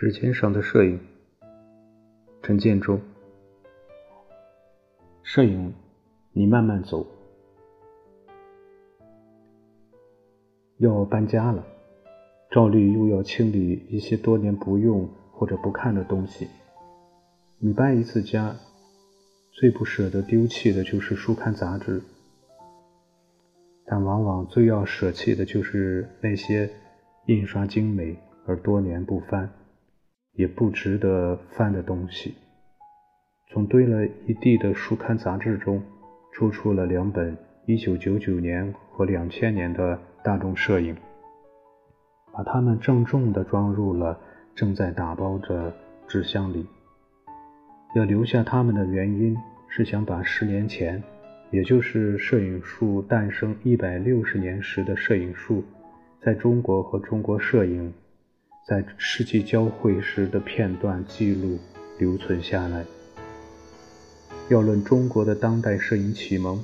指尖上的摄影，陈建州。摄影，你慢慢走。要搬家了，照例又要清理一些多年不用或者不看的东西。你搬一次家，最不舍得丢弃的就是书刊杂志，但往往最要舍弃的就是那些印刷精美而多年不翻。也不值得翻的东西，从堆了一地的书刊杂志中，抽出了两本1999年和2000年的大众摄影，把它们郑重地装入了正在打包的纸箱里。要留下它们的原因是想把十年前，也就是摄影术诞生160年时的摄影术，在中国和中国摄影。在世纪交汇时的片段记录留存下来。要论中国的当代摄影启蒙，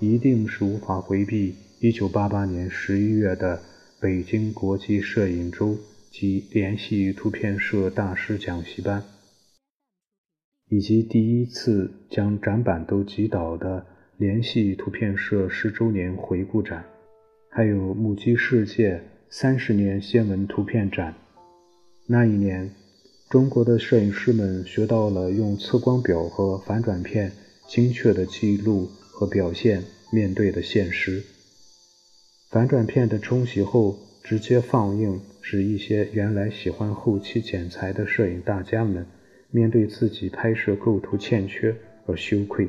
一定是无法回避1988年11月的北京国际摄影周及联系图片社大师讲习班，以及第一次将展板都击倒的联系图片社十周年回顾展，还有目击世界三十年新闻图片展。那一年，中国的摄影师们学到了用测光表和反转片精确的记录和表现面对的现实。反转片的冲洗后直接放映，使一些原来喜欢后期剪裁的摄影大家们面对自己拍摄构图欠缺而羞愧。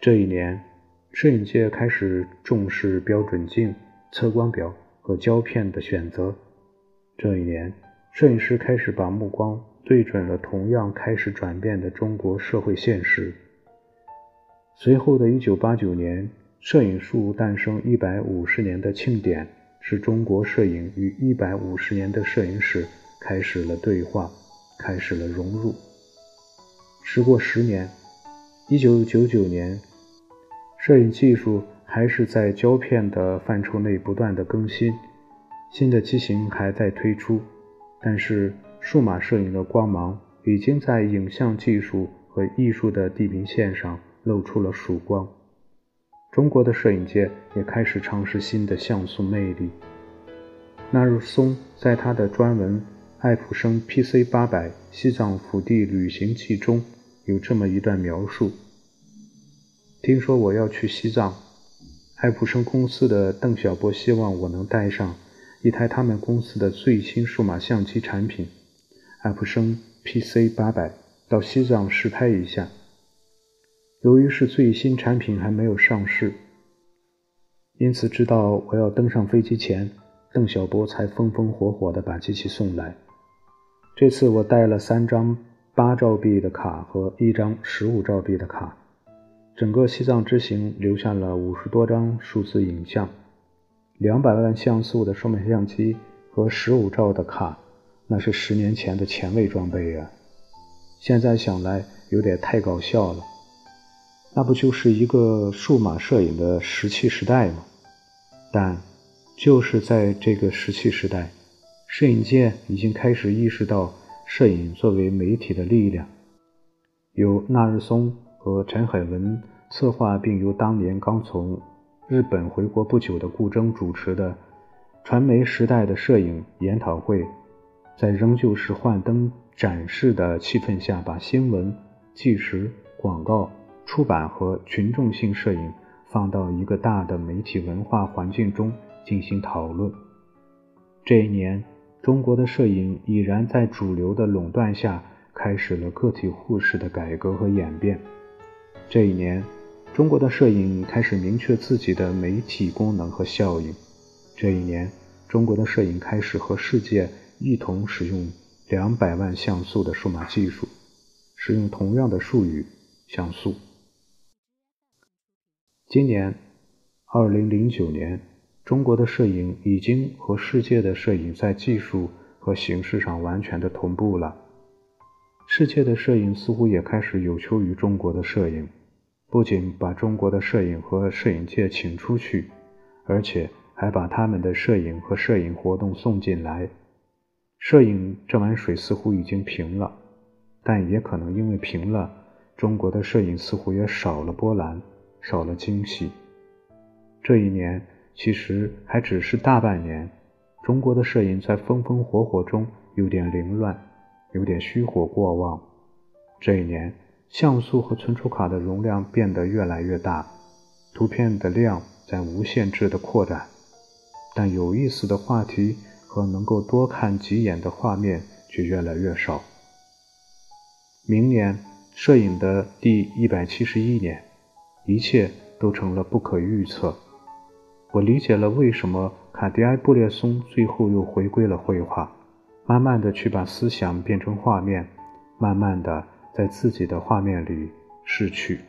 这一年，摄影界开始重视标准镜、测光表和胶片的选择。这一年，摄影师开始把目光对准了同样开始转变的中国社会现实。随后的一九八九年，摄影术诞生一百五十年的庆典，使中国摄影与一百五十年的摄影史开始了对话，开始了融入。时过十年，一九九九年，摄影技术还是在胶片的范畴内不断的更新。新的机型还在推出，但是数码摄影的光芒已经在影像技术和艺术的地平线上露出了曙光。中国的摄影界也开始尝试新的像素魅力。纳日松在他的专文《爱普生 PC 八百西藏腹地旅行记》中有这么一段描述：听说我要去西藏，爱普生公司的邓小波希望我能带上。一台他们公司的最新数码相机产品，爱普生 PC 八百，到西藏试拍一下。由于是最新产品还没有上市，因此知道我要登上飞机前，邓小波才风风火火地把机器送来。这次我带了三张八兆币的卡和一张十五兆币的卡，整个西藏之行留下了五十多张数字影像。两百万像素的双面相机和十五兆的卡，那是十年前的前卫装备啊！现在想来有点太搞笑了。那不就是一个数码摄影的石器时代吗？但就是在这个石器时代，摄影界已经开始意识到摄影作为媒体的力量。由纳日松和陈海文策划，并由当年刚从。日本回国不久的顾铮主持的传媒时代的摄影研讨会，在仍旧是幻灯展示的气氛下，把新闻、纪实、广告、出版和群众性摄影放到一个大的媒体文化环境中进行讨论。这一年，中国的摄影已然在主流的垄断下开始了个体户式的改革和演变。这一年。中国的摄影开始明确自己的媒体功能和效应。这一年，中国的摄影开始和世界一同使用两百万像素的数码技术，使用同样的术语“像素”。今年，二零零九年，中国的摄影已经和世界的摄影在技术和形式上完全的同步了。世界的摄影似乎也开始有求于中国的摄影。不仅把中国的摄影和摄影界请出去，而且还把他们的摄影和摄影活动送进来。摄影这碗水似乎已经平了，但也可能因为平了，中国的摄影似乎也少了波澜，少了惊喜。这一年其实还只是大半年，中国的摄影在风风火火中有点凌乱，有点虚火过旺。这一年，像素和存储卡的容量变得越来越大，图片的量在无限制的扩展，但有意思的话题。和能够多看几眼的画面却越来越少。明年，摄影的第一百七十一年，一切都成了不可预测。我理解了为什么卡迪埃·布列松最后又回归了绘画，慢慢的去把思想变成画面，慢慢的在自己的画面里逝去。